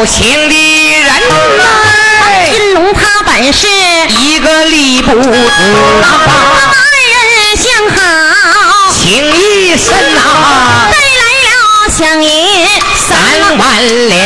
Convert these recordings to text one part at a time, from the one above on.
有情的人来。金龙他本是一个力不足，二人相好，情意深呐，带来了响银三万两。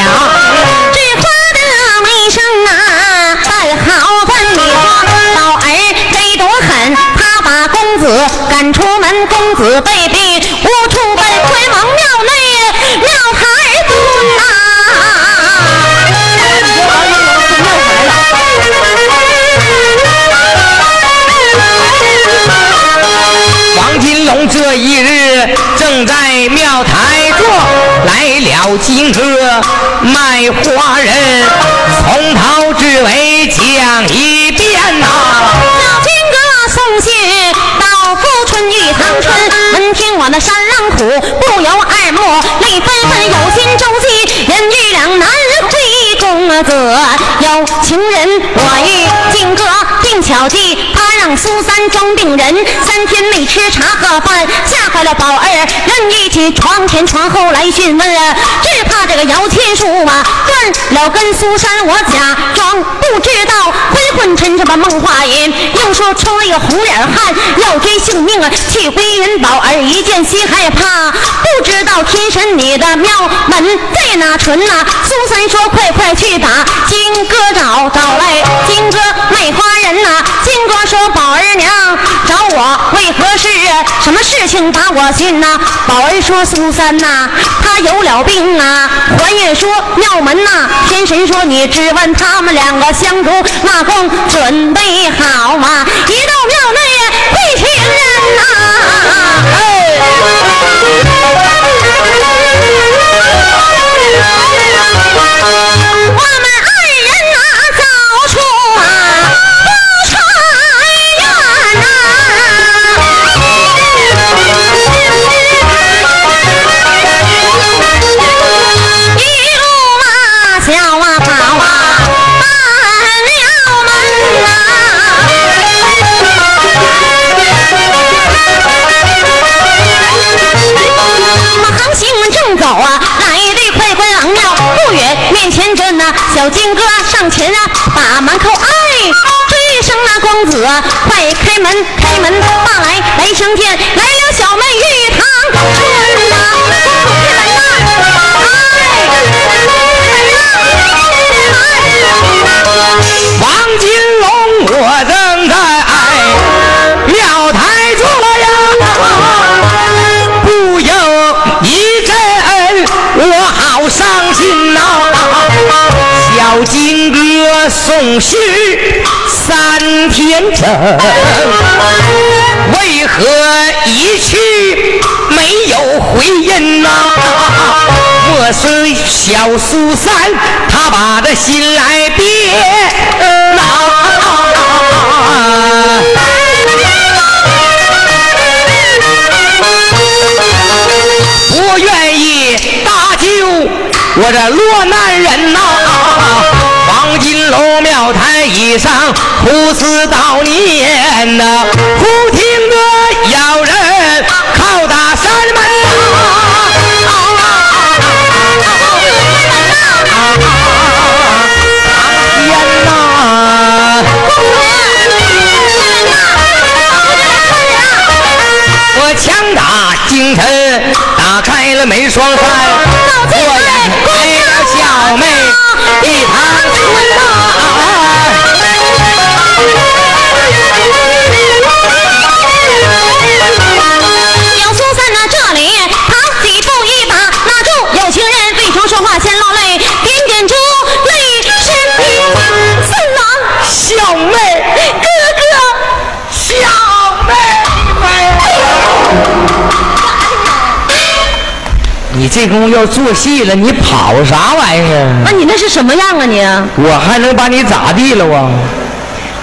金哥卖花人，从头至尾讲一遍呐、小金哥送信到富春玉堂春，闻听我的山狼虎，不由二目泪纷纷，有心周记，人与两难会公子，有情人我与金哥定巧计，他让苏三装病人，三天没吃茶喝饭，吓坏了宝儿，人一起床前床后来询问啊，只怕这个摇钱树啊断了跟苏三，我假装不知道，昏昏沉沉把梦话引，又说出了一个红脸汉要追性命啊，去归云宝儿一见心害怕，不知道天神你的庙门在哪存呐、苏三说快快去打金哥找找来，金哥卖花人呐、金哥说宝儿娘找我为何事？什么事情把我信呐、宝儿说苏三呐、他有了病啊。怀孕说庙门呐、天神说你只问他们两个相助，那供准备好吗？一到庙内会情人呐、小金哥送信三天整，为何一去没有回音呐、莫是小苏三他把这心来憋呐？不愿意搭救我这落难人庙台以上胡思悼念呐、这功夫要做戏了，你跑啥玩意儿？那你那是什么样啊你？我还能把你咋地了啊？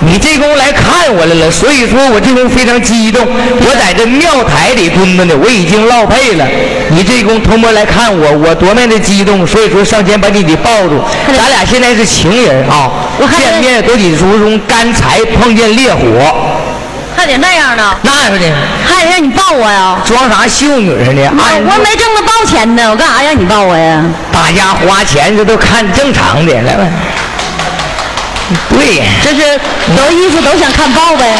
你这功夫来看我来了，所以说我这功夫非常激动。我在这庙台里蹲着呢，我已经落配了。你这功夫偷摸来看我，我多么的激动，所以说上前把你给抱住。咱俩现在是情人啊，见面都得如同干柴碰见烈火。还还得那样呢，那样的，还得让你抱我呀？装啥秀女似的？我我没挣着抱钱呢，我干啥让你抱我呀？大家花钱这都看正常的，来吧。对，这是有意思，都想看抱呗。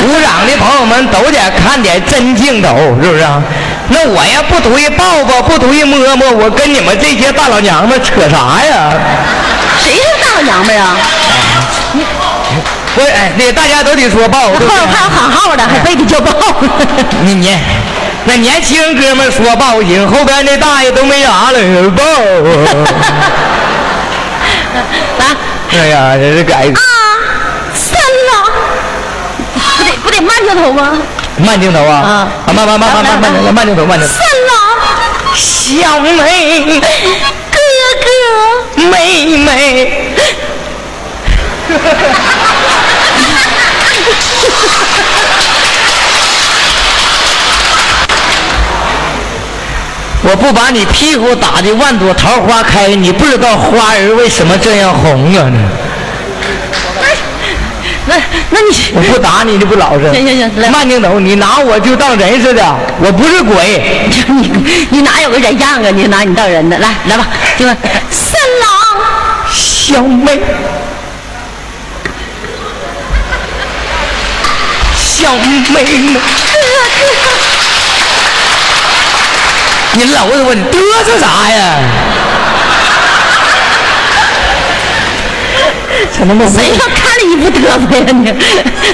鼓掌的朋友们都得看点真镜头，是不是啊？那我呀不图一抱抱，不图一摸摸，我跟你们这些大老娘们扯啥呀？谁是大老娘们儿啊？不是，哎，那个大家都得说抱，对不对后边还有喊号的，还非得叫抱。你你那年轻哥们说抱行，后边那大爷都没啥了，抱。来哎呀，这是该啊，三了，不得不得慢镜头吗？慢镜头啊！啊慢慢慢慢慢慢慢镜头，慢镜头。三了，小妹，哥哥，妹妹。我不把你屁股打的万朵桃花开，你不知道花儿为什么这样红啊！那那你我不打你，就不老实。行行行来慢镜头，你拿我就当人似的，我不是鬼。你你哪有个人样啊？你拿你当人的，来来吧，这个三郎，小妹，小妹妹，你搂着我，你嘚瑟啥呀？这他妈谁要看着你不嘚瑟呀你？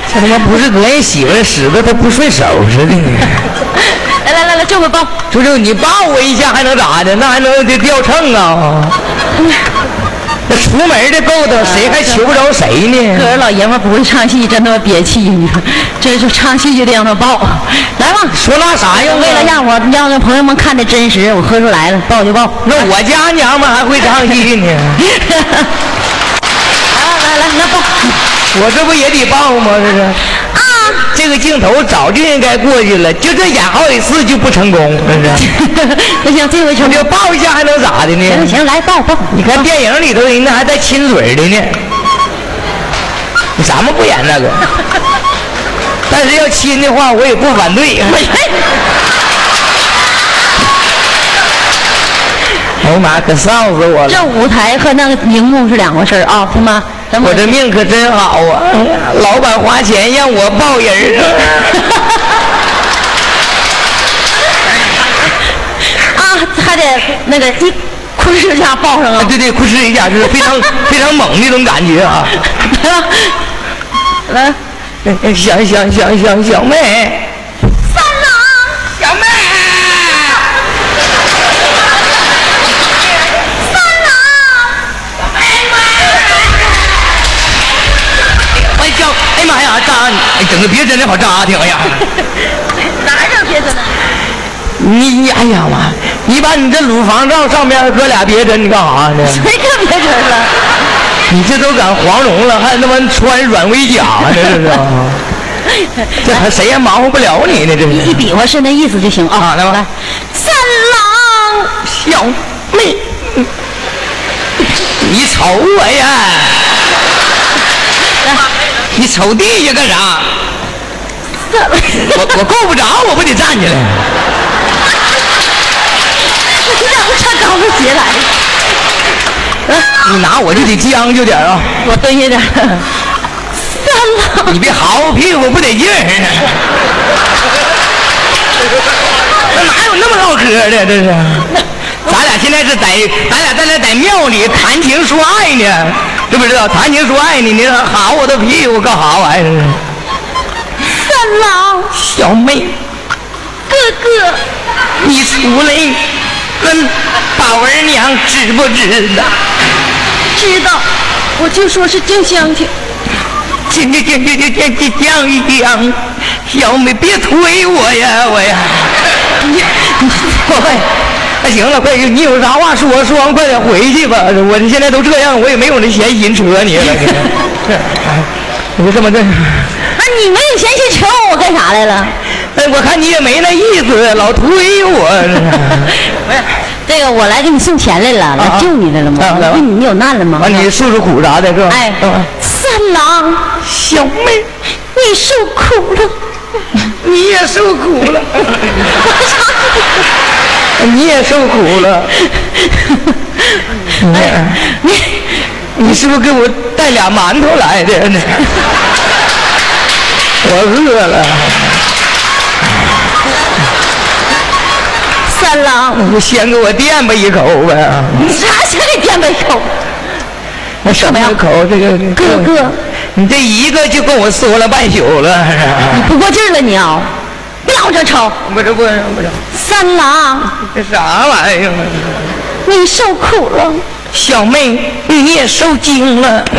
这他妈不是膈应媳妇使的，他不顺手似的。来来来来，这回抱。就就你抱我一下还能咋的？那还能得掉秤啊？那出门的够的，谁还求不着谁呢？可是老爷们不会唱戏，真他妈憋气！你说，这是唱戏就得让他抱。来吧，说那啥呀？为了让我让让朋友们看的真实，我喝出来了，抱就抱。那我家娘们还会唱戏呢，来来来，那抱。我这不也得抱吗？这是啊，这个镜头早就应该过去了，就这演好几次就不成功，这是。那行，这回成功。你就抱一下还能咋的呢？行行，来抱抱。你看电影里头人家还带亲嘴的呢，咱们不演那个，但是要亲的话我也不反对。哎呀妈，可臊死我了！这舞台和那个荧幕是两回事儿啊，行吗？我这命可真好啊！老板花钱让我抱人儿 啊，还得那个一哭哧一下抱上啊！啊。对对，哭哧一下，就是非常 非常猛那种感觉啊！来吧，来，小小小小小妹，哎整个别针的好扎挺，哎呀！哪有别的呢？你你哎呀妈！你把你这乳房罩上面搁俩别针，你干啥呢？谁搁别针了？你这都赶黄蓉了，还他妈穿软威甲呢？这是，这还谁也忙活不了你呢？这是一是。比划是那意思就行啊。啊来吧来，三郎，小妹，你瞅我呀！你瞅地下干啥？我我够不着，我不得站起来。你咋不穿高跟鞋来？你拿我就得将就点啊！我蹲下点。你别嚎屁股不得劲儿。那哪有那么唠嗑的？这是，咱俩现在是在咱俩在那在庙里谈情说爱呢，知不知道？谈情说爱你，你喊我的屁股干啥玩意儿？三郎，小妹，哥哥，你出来跟宝儿娘知不知道？知道，我就说是静香去。讲讲讲讲讲讲讲一讲，小妹别推我呀，我呀！你 你快，那行了，快，你有啥话说，说完快点回去吧。我这现在都这样，我也没有那闲心扯你了。你就这么这，那你没有闲心扯我，我干啥来了？哎，我看你也没那意思，老推我。不是，这个我来给你送钱来了，来啊救你来了吗？啊来吧为你有难了吗？完，你诉诉苦啥的，是吧？三郎，小妹，你受苦了，你也受苦了，你也受苦了。你你是不是给我带俩馒头来的呢？我饿了。三郎，你先给我垫吧一口呗。你啥先给垫吧一口？我什么口？这个哥哥，你这一个就跟我说了半宿了。你不过劲了你啊！别老这吵。不是不是不是。三郎，这啥玩意儿？你受苦了。小妹，你也受惊了。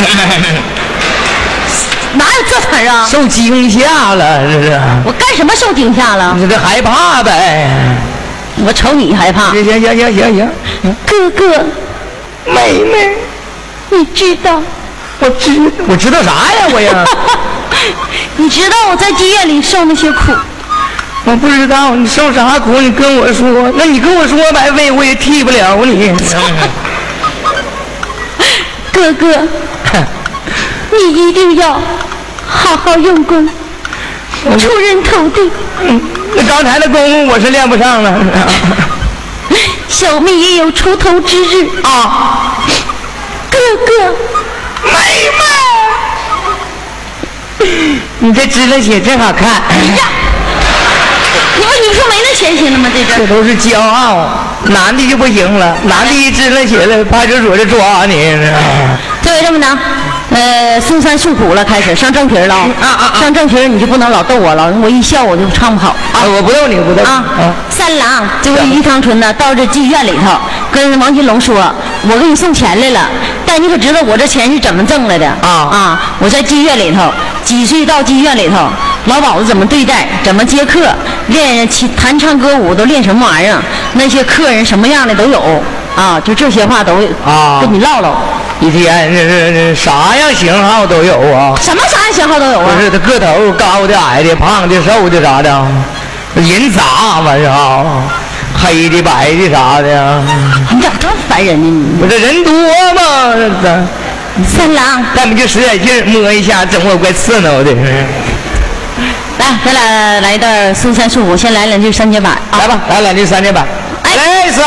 哪有这词儿啊？受惊吓了，这是。我干什么受惊吓了？你这害怕呗。我瞅你害怕。行行行行行行。哥哥，妹妹。你知道，我知我知道啥呀？我呀，你知道我在妓院里受那些苦？我不知道你受啥苦，你跟我说。那你跟我说白费，我也替不了你。哥哥，你一定要好好用功，出人头地。那刚才的功夫我是练不上了。小妹也有出头之日啊。哥哥，妹妹，你这支棱血真好看。哎呀，说没那钱行了吗？这这都是骄傲，男的就不行了，男的一支棱起来，派出所就抓你。这位这么的，呃，嵩山诉苦了，开始上正题了啊啊！上正题你就不能老逗我了，我一笑我就唱不好啊！我不逗你，不逗啊！三郎，这位于长春呢，到这妓院里头，跟王金龙说，我给你送钱来了。但你可知道我这钱是怎么挣来的啊啊！我在妓院里头，几岁到妓院里头，老鸨子怎么对待，怎么接客，练琴、弹唱、歌舞都练什么玩意儿？那些客人什么样的都有啊！就这些话都啊，跟你唠唠。一天这这啥样型号都有啊？什么啥样型号都有啊？不是他个头高的、矮的、胖的、瘦的啥的，人咋嘛是啊？黑的、白的啥的，你咋这么烦人呢？你不这人多吗？三郎，咱们就使点劲摸一下，整我怪刺挠的。来，咱俩来一段《四三四五先来两句三节板。来吧，来两句三节板。来一次。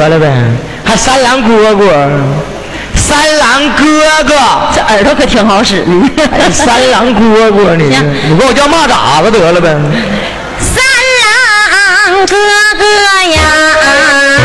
得了呗，还三郎哥哥，三郎哥哥，这耳朵可挺好使的。三郎哥哥呢？你管我叫蚂蚱子得了呗。三郎哥哥呀，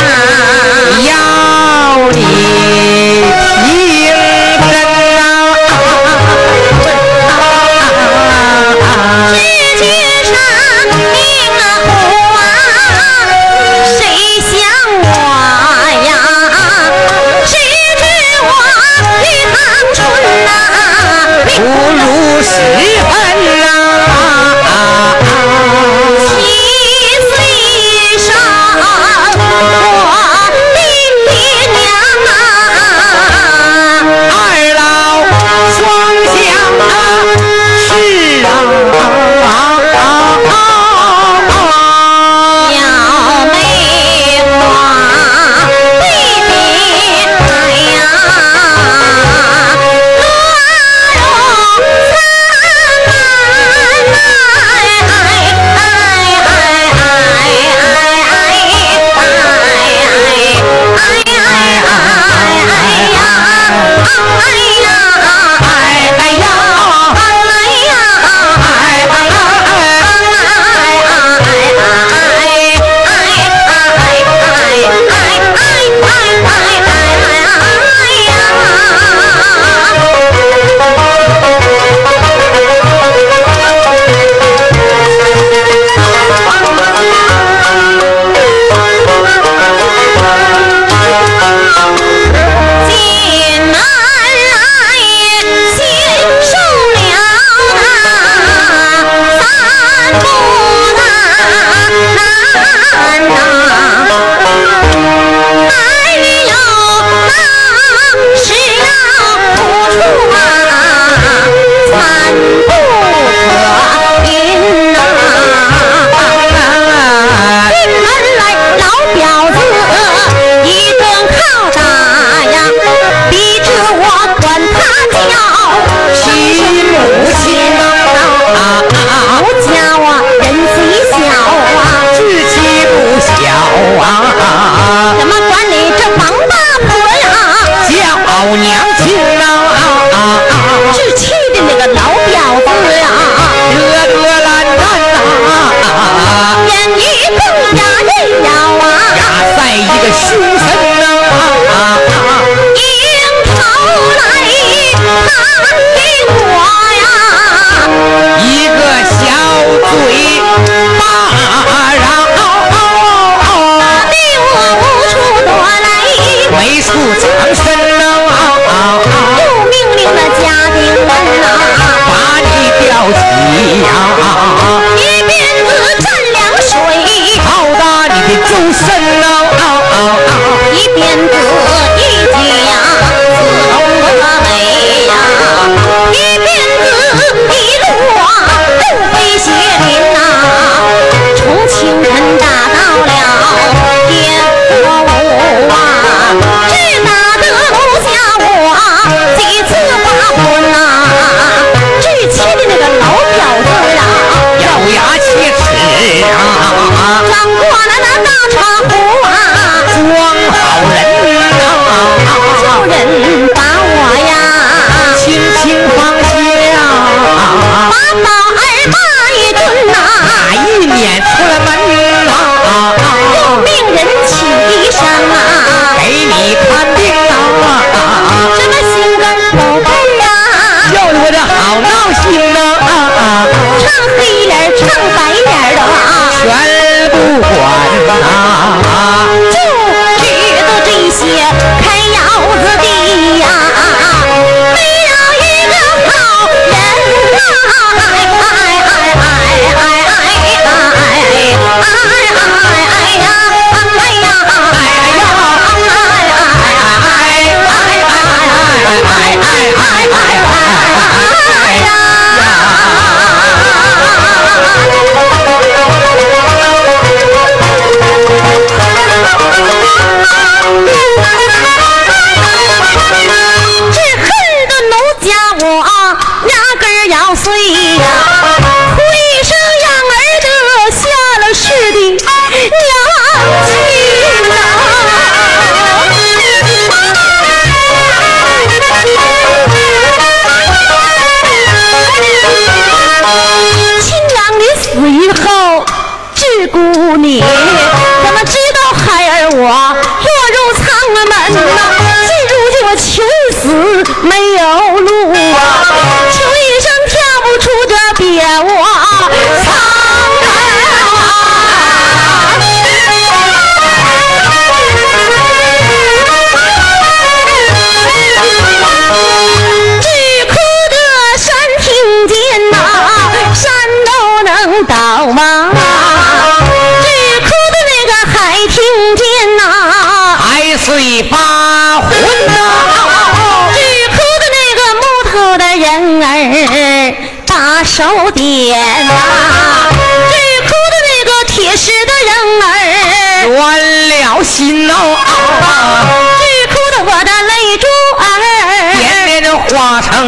手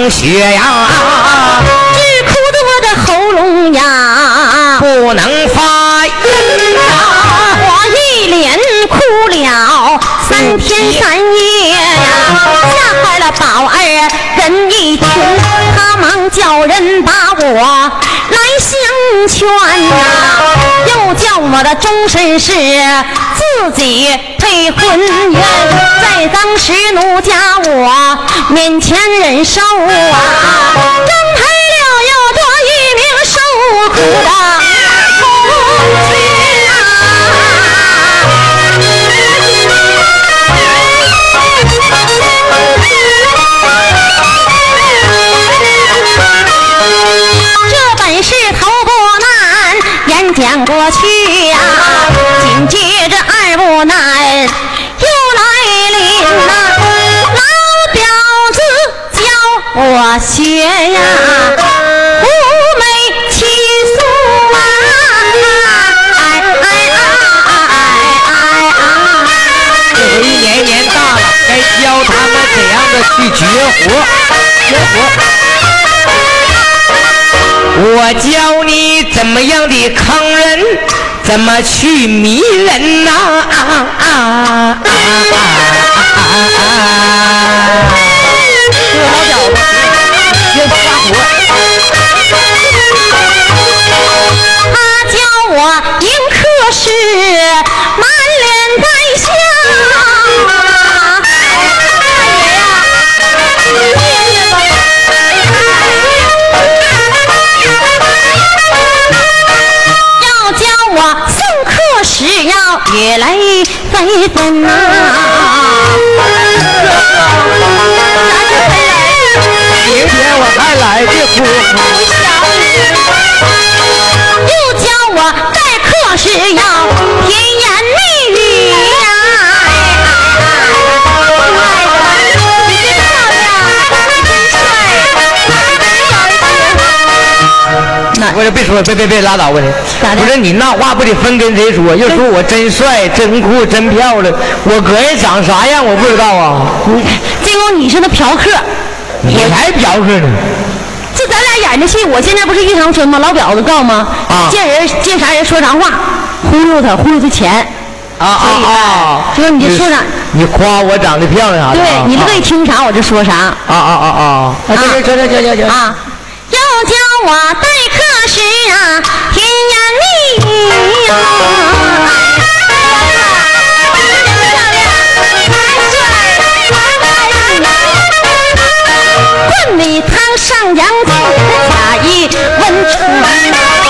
血呀，直哭得我的喉咙呀不能发音呐，我一连哭了三天三夜呀，吓坏了宝儿人一听，他忙叫人把。我来相劝，我的终身是自己配婚姻，在当时奴家我面前忍受啊，张开了又多一名受苦的过去呀，紧接着二不难又来临呐，老表子教我学呀，五美七素啊，哎哎哎哎这回年年大了，该教他们怎样的去绝活，绝活。我教你怎么样的坑人，怎么去迷人呐！啊啊啊啊啊！说别别别拉倒吧你！咋的不是你那话不得分跟谁说？要说我真帅、真酷、真漂亮，我个人长啥样我不知道啊。你这公你是那嫖客，你才嫖客呢！这咱俩演的戏，我现在不是玉长春吗？老婊子告吗？啊见人见啥人说啥话，忽悠他，忽悠他钱。啊啊啊！所以哎你就说啥你夸我长得漂亮啥的啊？对你乐意听啥我就说啥。啊啊啊啊！啊，行行行行行行行。啊，又教我待客时啊甜言蜜语啊白娘子上扬子假意是来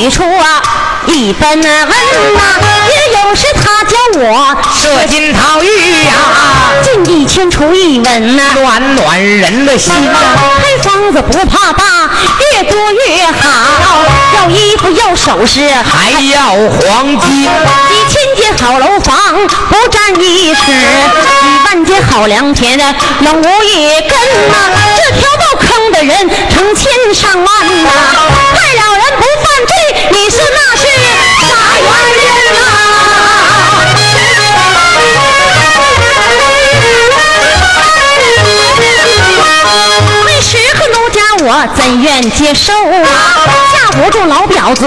起初啊，一般呐、啊，呐、也有。时他教我射金桃玉呀，进一千出一文呐。暖暖人的心呐。开房子不怕大，越多越好。要衣服要首饰，还要黄金，几千间好楼房不占一尺，几万间好良田的永无一根呐、这条道坑的人成千上万呐、害了人不犯罪，你说那是啥原因怎愿接受啊？架不住老婊子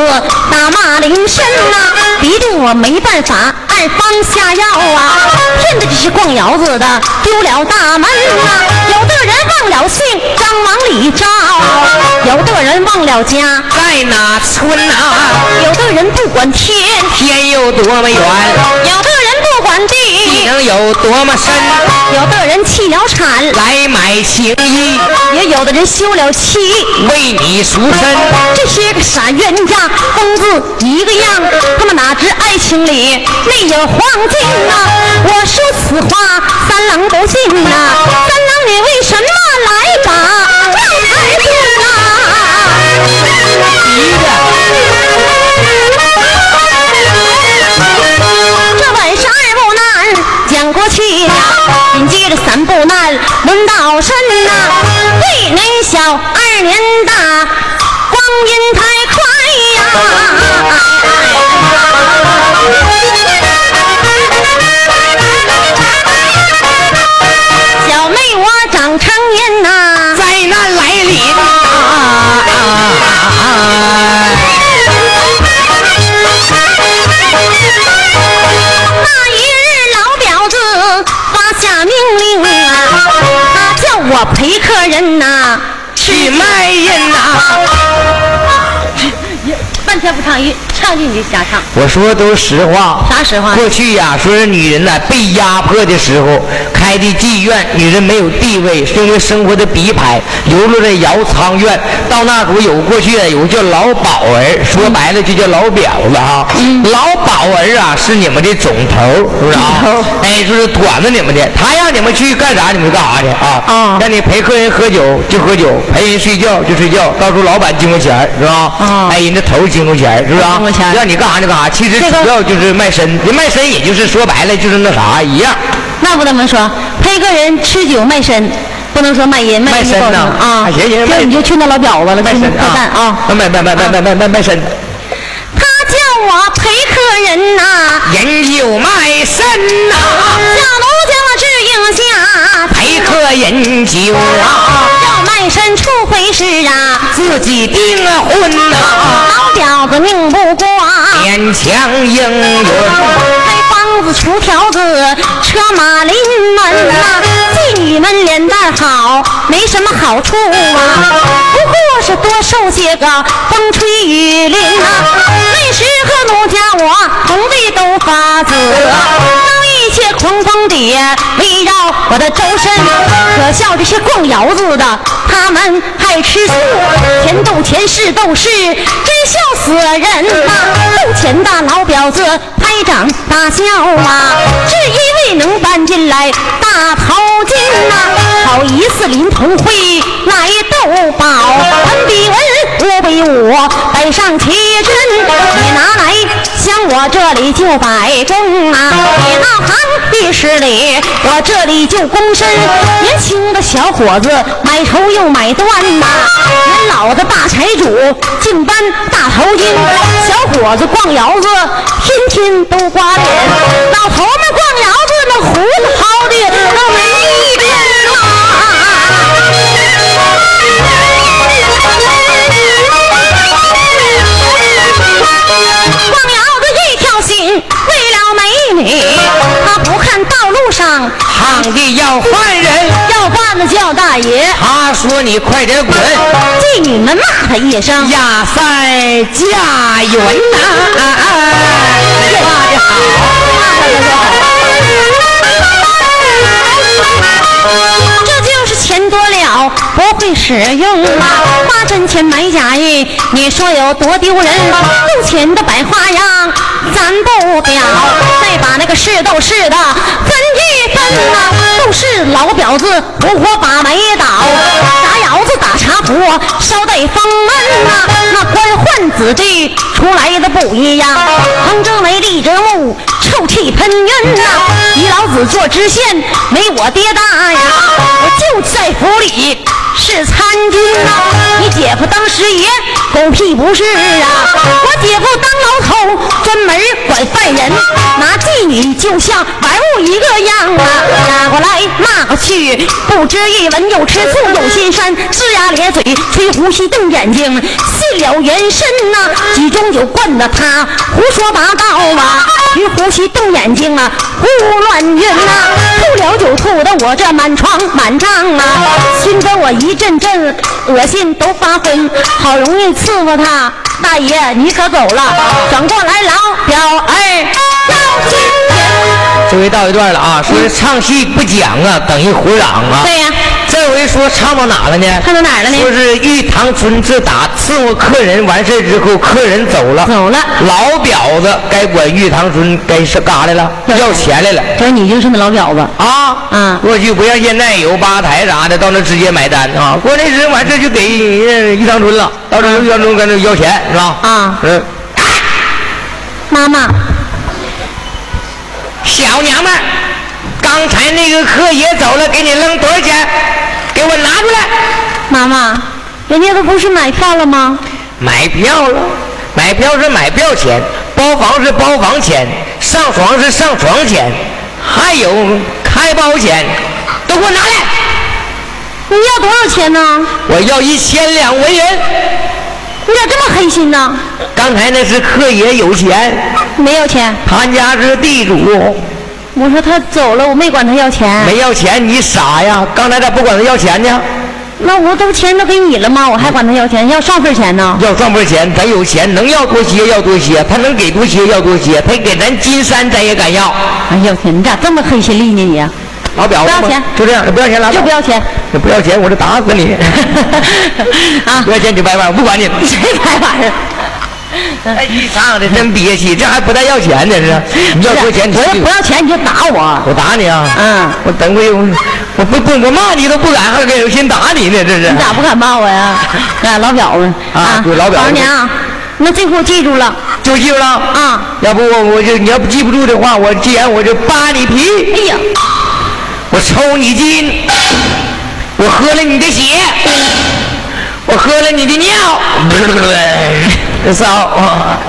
打骂临身呐、逼得我没办法按方下药啊！骗的这些逛窑子的丢了大门啊、有的人忘了姓张往里招，有的人忘了家，在哪村啊？有的人不管天，天有多么远，有的人不管地地，能有多么深？有的人弃了产，来买情衣，也有的人休了妻。为你赎身。傻冤家，疯子一个样，他们哪知爱情里内有黄金呐、我说此话，三郎不信呐、三郎，你为什么来？一，唱句你就瞎唱，我说的都是实话。啥实话？过去呀、说是女人呐、被压迫的时候开的妓院，女人没有地位，是因为生活的逼迫，流落在窑仓院。到那时候有过去啊，有叫老鸨儿，说白了就叫老婊子哈。老鸨儿啊是你们的总头，是不是啊？哎，就是管着你们的，他让你们去干啥你们就干啥去啊。啊让你陪客人喝酒就喝酒，陪人睡觉就睡觉，到时候老板经过钱是吧？啊哎，人家头经过钱是不是啊？让你干啥就干啥，其实主要就是卖身，人卖身也就是说白了就是那啥一样，那不能说陪客人吃酒卖身，不能说卖淫卖淫不卖身呐行啊。行行卖这你就去那老婊子了，去那卖身破蛋啊！卖卖卖卖卖卖卖卖身，他叫我陪客人呐、饮酒卖身呐，小奴将我指引下，陪客饮酒啊，要卖身处回事啊。自己订婚呐，老婊子命不过，勉强应允。开房子出条子，车马临门呐、妓女们脸蛋好，没什么好处啊，不过是多受些个风吹雨淋啊、那时和奴家我同地都发紫，当一切狂风底围绕我的周身，可笑这些逛窑子的，他们爱吃素，钱斗钱，是斗是，真笑死人呐、斗钱的老婊子拍掌大笑啊，是因为能搬进来大头金呐、好意思临潼会来斗宝，文比文，武比武，北上齐军，你拿来想我这里就摆正啊！你那行的势力，我这里就躬身。年轻的小伙子买绸又买缎呐，年老的大财主进班大头巾，小伙子逛窑子天天都刮脸，老头们逛窑子那胡子薅的要犯人，要饭的叫大爷，他说你快点滚，妓女们骂他一声。压塞家园呐！画的好，这就是钱多了不会使用啊！花真钱买假玉，你说有多丢人？用钱的摆花样，咱不表。再把那个是斗是的分分呐、都是老婊子活活把煤倒，炸窑子打茶壶，烧得风闷呐、那官宦子弟出来的不一样，横着眉立着目，臭气喷云呐、你老子做知县没我爹大呀，我就在府里是参军呐、你姐夫当师爷，狗屁不是啊！我姐夫当牢头，专门管犯人，拿妓女就像玩物一个样啊！打过来骂过去，不知一文又吃醋又心酸，龇牙咧嘴，吹胡须瞪眼睛，信了原身呐、几盅酒灌得他胡说八道啊！吹胡须瞪眼睛啊，胡乱晕呐、吐了酒吐得我这满床满帐啊，熏得我一一阵阵恶心都发昏，好容易伺候他，大爷你可走了，转过来老表儿。这回到一段了啊，说是唱戏不讲啊，等于胡嚷啊。对呀、这回说唱到哪了呢？唱到哪了呢说是玉堂春自打伺候客人完事之后，客人走了，走了老婊子该管玉堂春该是干啥来了？要钱来了。就是你就是那老婊子。啊，嗯过去不像现在有吧台啥的，到那直接买单啊。过那时完事就给人玉堂春了，到这玉堂春跟那要钱是吧？啊嗯，妈妈，小娘们儿，刚才那个客也走了，给你扔多少钱？给我拿出来。妈妈，人家都不是买票了吗？买票了，买票是买票钱，包房是包房钱，上床是上床钱，还有开包钱，都给我拿来！你要多少钱呢？我要一千两文银。你咋这么黑心呢？刚才那是客爷有钱，没有钱。他家是地主，我说他走了，我没管他要钱。没要钱，你傻呀？刚才咋不管他要钱呢？那我都钱都给你了吗？我还管他要钱，要上份钱呢？要上份钱，咱有钱能要多些要多些，他能给多些要多些，他给咱金山咱也敢要。哎呦天，你咋这么黑心力呢你？老表不要钱就这样，不要钱拉倒就不要钱。你不要钱，我就打死你！啊不要钱你就掰腕，我不管你。谁拍玩？哎，你唱的真憋气，这还不带要钱的是？你要多钱，你我就要不要钱你就打我。我打你啊！嗯我等会我我不不我骂你都不敢，还给有心打你呢，这是。你咋不敢骂我呀？啊，老表子啊对老表子老娘，那这回我记住了就记住了啊。要不我我就你要不记不住的话，我既然我就扒你皮，哎呀，我抽你筋，我喝了你的血，我喝了你的尿，骚。啊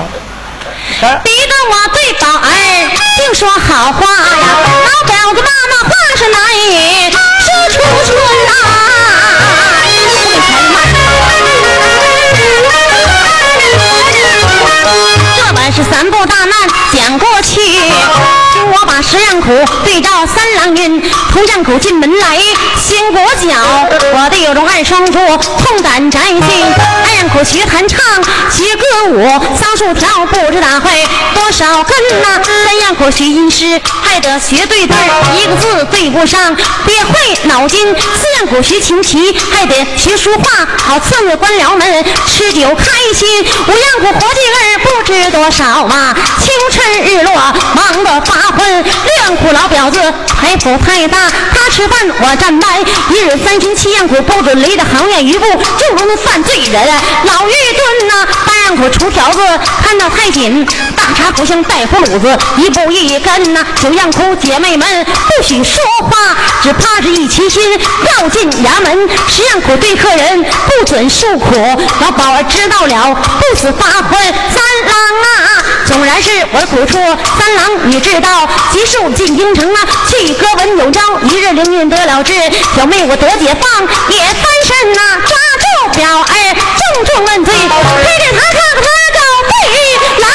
逼得我对宝儿净说好话呀！老表子妈妈话是难以说出春呐、这本是三步大难讲过去，我把十样苦对照三郎云，头样苦进门来先裹脚，我的有种二双珠痛胆摘心，二样苦学弹唱学歌舞，桑树条不知打会多少根呐、三样苦学吟诗还得学对对，一个字对不上别会脑筋，四样苦学琴棋还得学书画，好伺候官僚们吃酒开心，五样苦活计儿不知多少啊，清晨日落忙得发困，六样苦老婊子陪财富太大，他吃饭我站班，一日三餐七样苦，不准离的行业一步，就如那犯罪人。老玉蹲呐，八样苦出条子，看到太紧，茶壶像带葫芦子，一步一根呐。九样苦，姐妹们不许说话，只怕是一齐心要进衙门。十样苦对客人不准诉苦，老宝儿知道了不死发昏。三郎啊，纵然是我苦处，三郎你知道，急速进京城啊，去歌文有招，一日灵运得了志，小妹我得解放也翻身呐，抓住表儿重重问罪，推着他看他狗背狼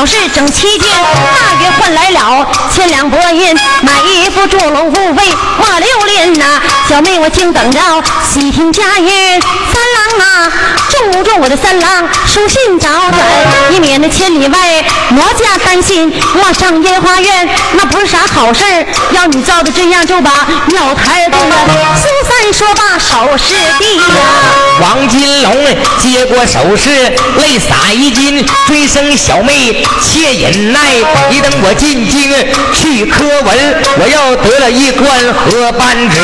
小事整七件，大约换来了千两白银，买衣服住龙富费花六连呐。小妹我静等着喜听佳音，三郎啊，重不重我的三郎？书信找转，以免那千里外魔家担心。我上烟花院那不是啥好事，要你照的这样就把庙台炖了。苏三说罢手势地呀。王金龙接过首饰，泪洒衣襟，追声小妹且忍耐。你等我进京去科文，我要得了一官和班职，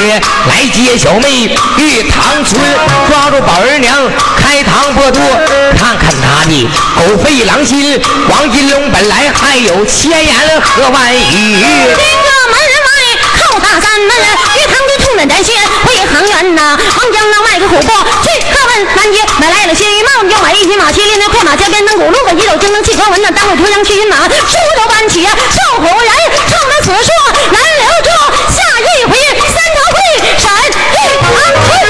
来接小妹玉堂村，抓住宝儿娘开膛破肚，看看他的狗肺狼心。王金龙本来还有千言和万语。进了门外叩大山门，将军痛了咱心，为航员呐，孟江那卖个虎步去客问南街，买来了新衣帽，就买一匹马，骑着那快马加鞭登鼓，路过一斗京城汽车文呐，当着推粮去云马，猪都搬起，笑虎人，唱着此书难留住，下一回三头会闪一堂。